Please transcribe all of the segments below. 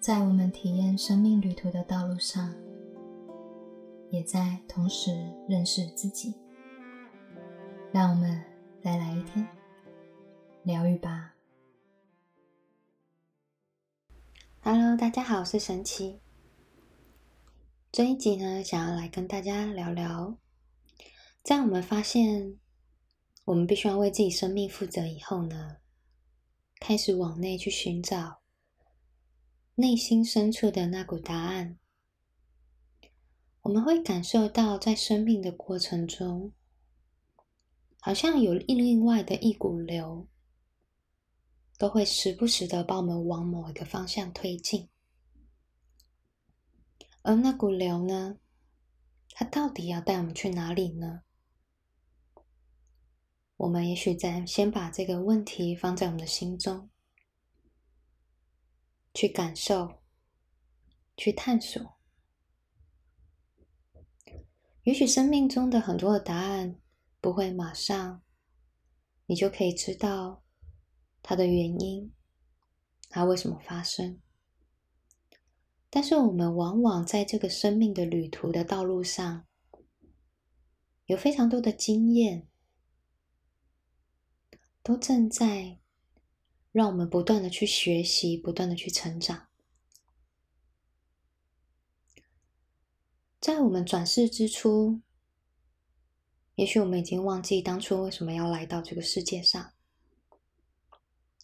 在我们体验生命旅途的道路上，也在同时认识自己。让我们再来一天疗愈吧。Hello，大家好，我是神奇。这一集呢，想要来跟大家聊聊，在我们发现我们必须要为自己生命负责以后呢，开始往内去寻找。内心深处的那股答案，我们会感受到，在生命的过程中，好像有另外的一股流，都会时不时的把我们往某一个方向推进。而那股流呢，它到底要带我们去哪里呢？我们也许在先把这个问题放在我们的心中。去感受，去探索。也许生命中的很多的答案不会马上，你就可以知道它的原因，它为什么发生。但是我们往往在这个生命的旅途的道路上，有非常多的经验，都正在。让我们不断的去学习，不断的去成长。在我们转世之初，也许我们已经忘记当初为什么要来到这个世界上，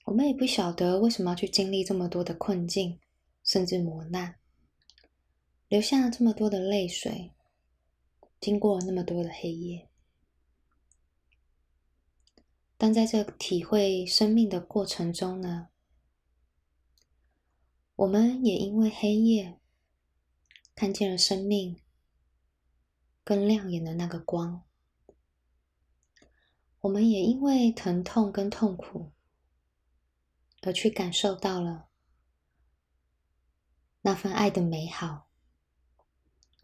我们也不晓得为什么要去经历这么多的困境，甚至磨难，流下了这么多的泪水，经过了那么多的黑夜。但在这体会生命的过程中呢，我们也因为黑夜看见了生命更亮眼的那个光，我们也因为疼痛跟痛苦而去感受到了那份爱的美好，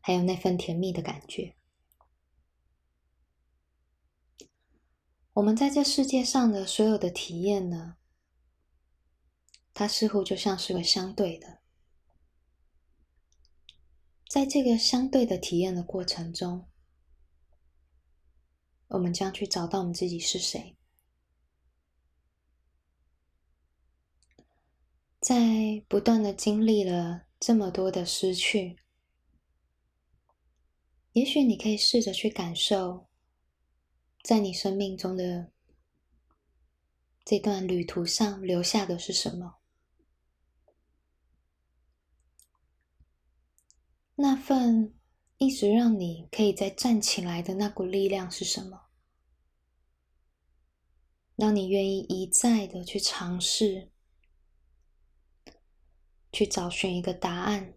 还有那份甜蜜的感觉。我们在这世界上的所有的体验呢，它似乎就像是个相对的，在这个相对的体验的过程中，我们将去找到我们自己是谁。在不断的经历了这么多的失去，也许你可以试着去感受。在你生命中的这段旅途上，留下的是什么？那份一直让你可以再站起来的那股力量是什么？让你愿意一再的去尝试，去找寻一个答案，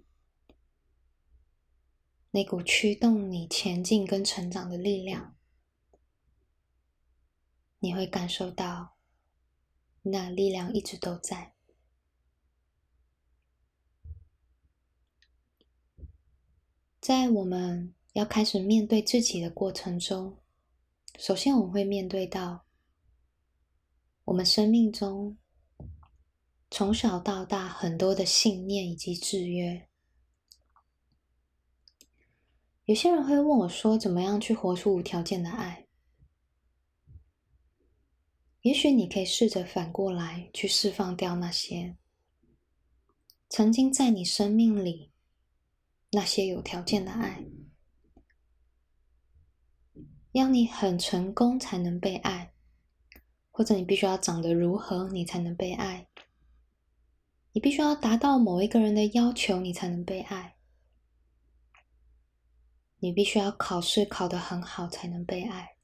那股驱动你前进跟成长的力量。你会感受到，那力量一直都在。在我们要开始面对自己的过程中，首先我们会面对到我们生命中从小到大很多的信念以及制约。有些人会问我说：“怎么样去活出无条件的爱？”也许你可以试着反过来去释放掉那些曾经在你生命里那些有条件的爱，要你很成功才能被爱，或者你必须要长得如何你才能被爱，你必须要达到某一个人的要求你才能被爱，你必须要考试考得很好才能被爱。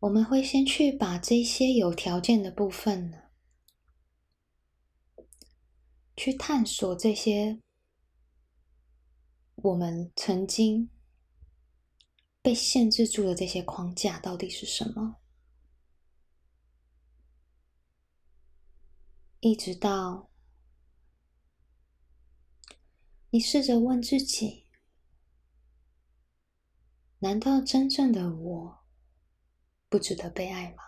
我们会先去把这些有条件的部分呢，去探索这些我们曾经被限制住的这些框架到底是什么，一直到你试着问自己：难道真正的我？不值得被爱吗？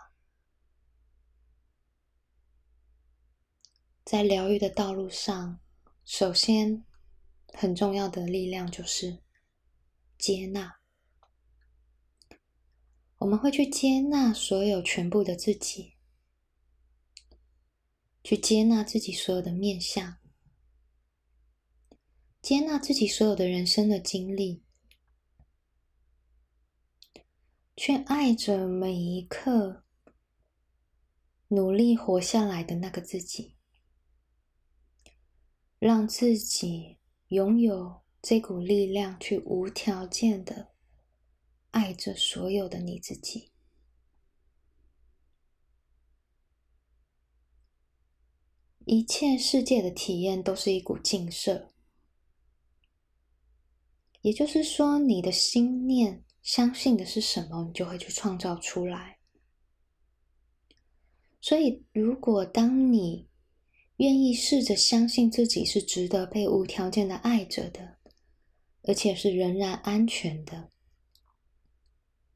在疗愈的道路上，首先很重要的力量就是接纳。我们会去接纳所有全部的自己，去接纳自己所有的面相，接纳自己所有的人生的经历，去爱着每一刻努力活下来的那个自己，让自己拥有这股力量，去无条件的。爱着所有的你自己，一切世界的体验都是一股镜射，也就是说，你的心念相信的是什么，你就会去创造出来。所以，如果当你愿意试着相信自己是值得被无条件的爱着的，而且是仍然安全的。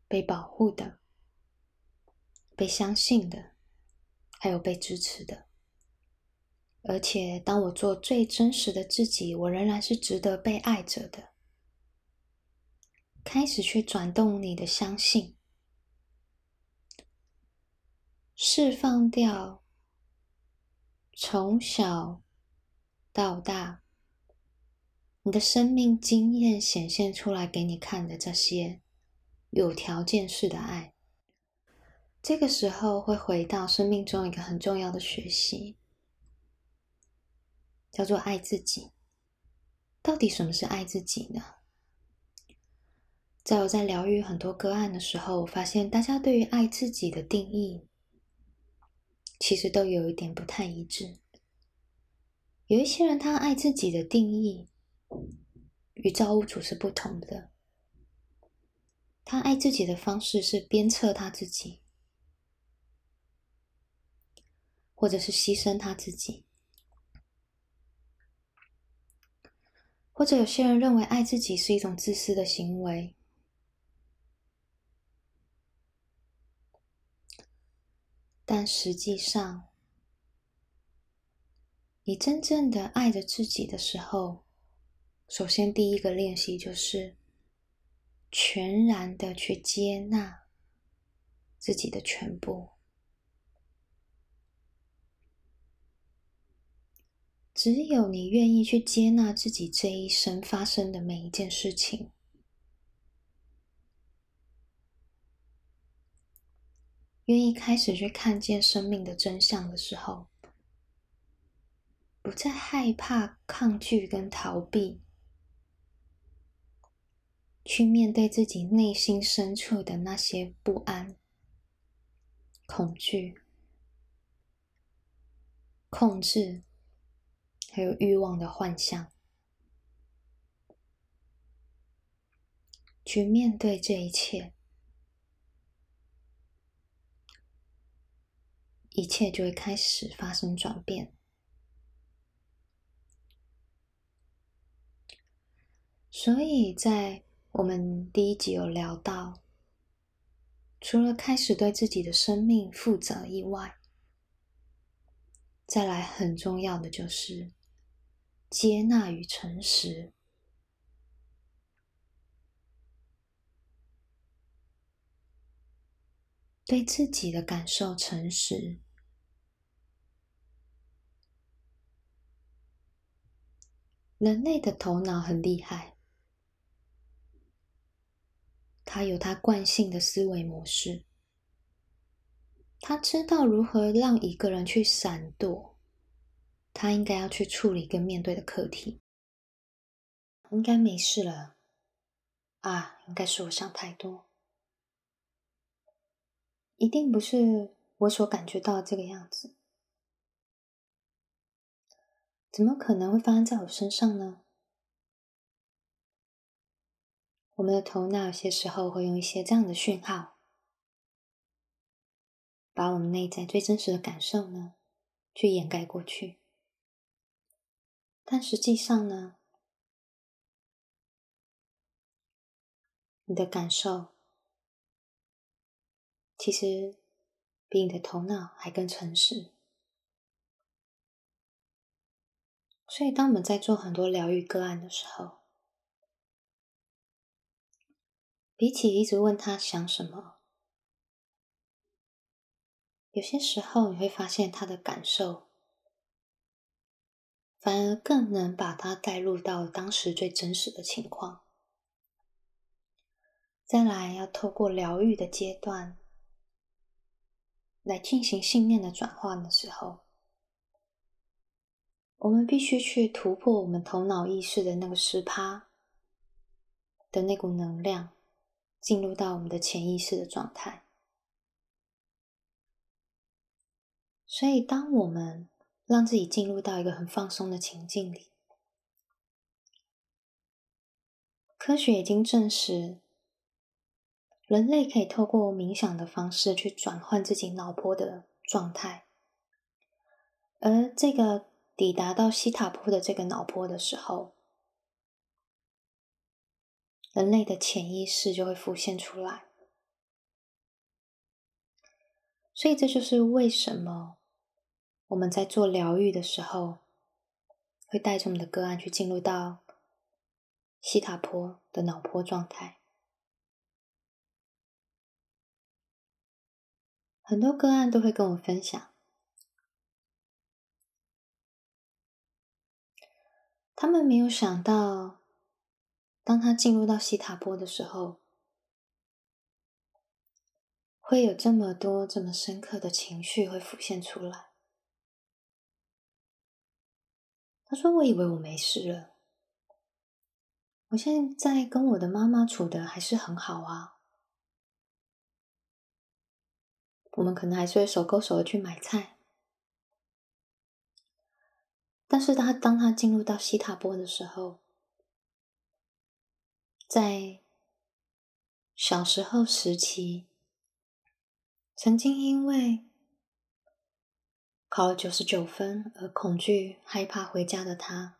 被保护的，被相信的，还有被支持的。而且，当我做最真实的自己，我仍然是值得被爱着的。开始去转动你的相信，释放掉从小到大你的生命经验显现出来给你看的这些。有条件式的爱，这个时候会回到生命中一个很重要的学习，叫做爱自己。到底什么是爱自己呢？在我在疗愈很多个案的时候，我发现大家对于爱自己的定义，其实都有一点不太一致。有一些人他爱自己的定义与造物主是不同的。他爱自己的方式是鞭策他自己，或者是牺牲他自己，或者有些人认为爱自己是一种自私的行为，但实际上，你真正的爱着自己的时候，首先第一个练习就是。全然的去接纳自己的全部，只有你愿意去接纳自己这一生发生的每一件事情，愿意开始去看见生命的真相的时候，不再害怕、抗拒跟逃避。去面对自己内心深处的那些不安、恐惧、控制，还有欲望的幻象，去面对这一切，一切就会开始发生转变。所以在我们第一集有聊到，除了开始对自己的生命负责以外，再来很重要的就是接纳与诚实，对自己的感受诚实。人类的头脑很厉害。他有他惯性的思维模式，他知道如何让一个人去闪躲他应该要去处理跟面对的课题。应该没事了啊，应该是我想太多，一定不是我所感觉到这个样子，怎么可能会发生在我身上呢？我们的头脑有些时候会用一些这样的讯号，把我们内在最真实的感受呢，去掩盖过去。但实际上呢，你的感受其实比你的头脑还更诚实。所以，当我们在做很多疗愈个案的时候，比起一直问他想什么，有些时候你会发现他的感受，反而更能把他带入到当时最真实的情况。再来，要透过疗愈的阶段来进行信念的转换的时候。我们必须去突破我们头脑意识的那个十趴的那股能量，进入到我们的潜意识的状态。所以，当我们让自己进入到一个很放松的情境里，科学已经证实，人类可以透过冥想的方式去转换自己脑波的状态，而这个。抵达到西塔坡的这个脑波的时候，人类的潜意识就会浮现出来。所以，这就是为什么我们在做疗愈的时候，会带着我们的个案去进入到西塔坡的脑波状态。很多个案都会跟我分享。他们没有想到，当他进入到西塔波的时候，会有这么多、这么深刻的情绪会浮现出来。他说：“我以为我没事了，我现在跟我的妈妈处的还是很好啊。我们可能还是会手勾手的去买菜。”但是他当他进入到西塔波的时候，在小时候时期，曾经因为考了九十九分而恐惧、害怕回家的他，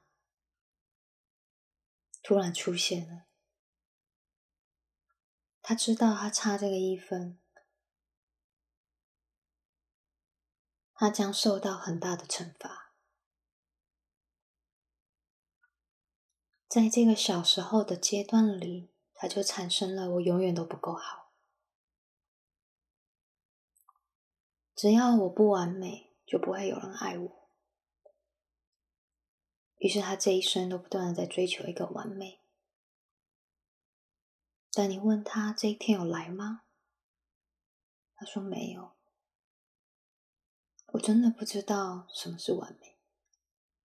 突然出现了。他知道他差这个一分，他将受到很大的惩罚。在这个小时候的阶段里，他就产生了“我永远都不够好”。只要我不完美，就不会有人爱我。于是他这一生都不断的在追求一个完美。但你问他这一天有来吗？他说没有。我真的不知道什么是完美，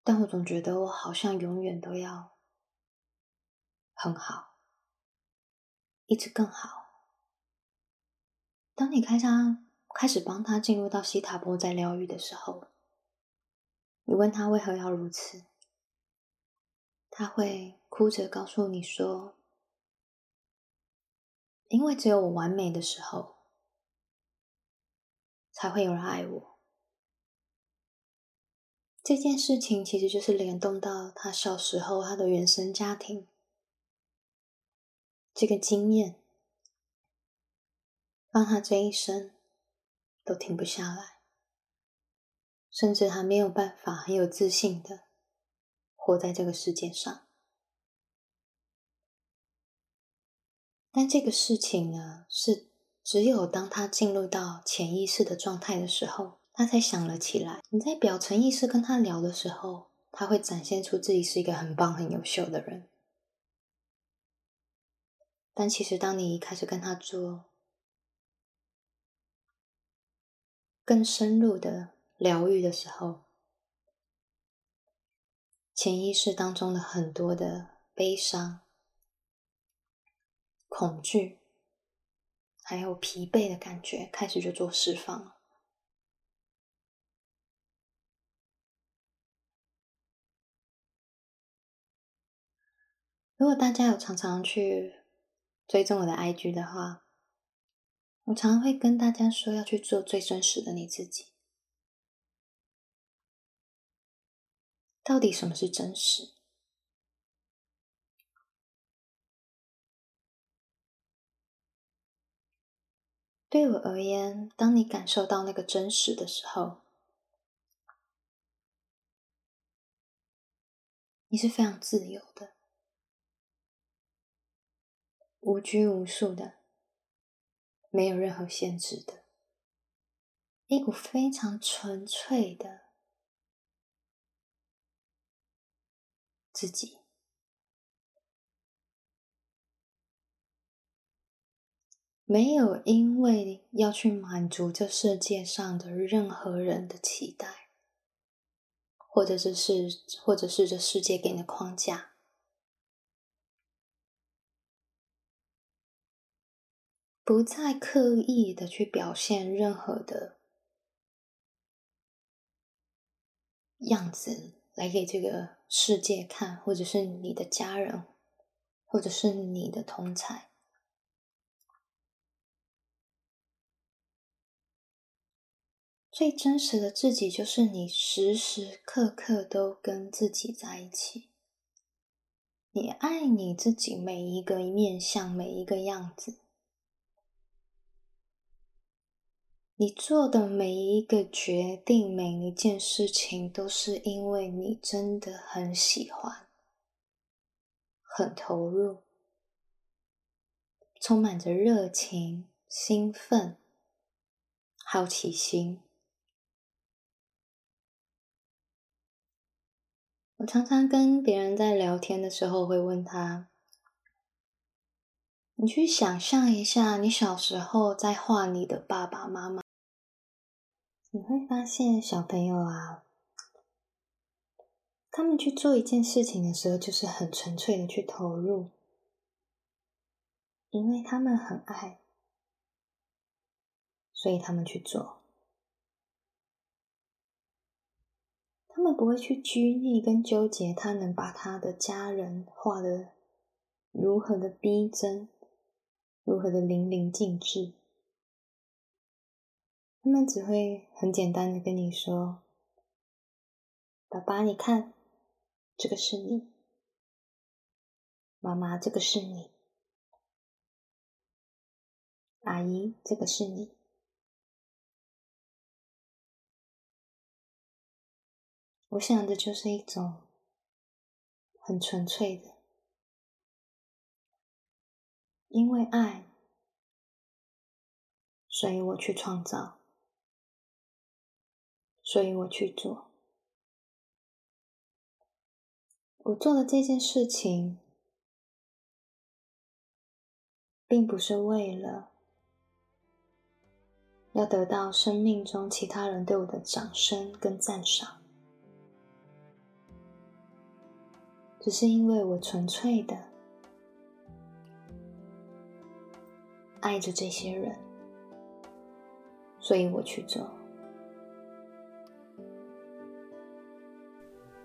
但我总觉得我好像永远都要。很好，一直更好。当你开他开始帮他进入到西塔波在疗愈的时候，你问他为何要如此，他会哭着告诉你说：“因为只有我完美的时候，才会有人爱我。”这件事情其实就是联动到他小时候他的原生家庭。这个经验让他这一生都停不下来，甚至他没有办法很有自信的活在这个世界上。但这个事情呢，是只有当他进入到潜意识的状态的时候，他才想了起来。你在表层意识跟他聊的时候，他会展现出自己是一个很棒、很优秀的人。但其实，当你一开始跟他做更深入的疗愈的时候，潜意识当中的很多的悲伤、恐惧，还有疲惫的感觉，开始就做释放了。如果大家有常常去。追踪我的 IG 的话，我常常会跟大家说要去做最真实的你自己。到底什么是真实？对我而言，当你感受到那个真实的时候，你是非常自由的，无拘无束的，没有任何限制的，一股非常纯粹的自己。没有因为要去满足这世界上的任何人的期待，或者是是，或者是这世界给你的框架，不再刻意的去表现任何的样子来给这个世界看，或者是你的家人，或者是你的同才。最真实的自己，就是你时时刻刻都跟自己在一起。你爱你自己每一个面相，每一个样子。你做的每一个决定，每一件事情，都是因为你真的很喜欢，很投入，充满着热情、兴奋、好奇心。我常常跟别人在聊天的时候，会问他：“你去想象一下，你小时候在画你的爸爸妈妈，你会发现小朋友啊，他们去做一件事情的时候，就是很纯粹的去投入，因为他们很爱，所以他们去做。”他们不会去拘泥跟纠结，他能把他的家人画的如何的逼真，如何的淋漓尽致。他们只会很简单的跟你说：“爸爸，你看，这个是你；妈妈，这个是你；阿姨，这个是你。”我想的就是一种很纯粹的，因为爱，所以我去创造，所以我去做。我做的这件事情，并不是为了要得到生命中其他人对我的掌声跟赞赏。只是因为我纯粹的爱着这些人，所以我去做。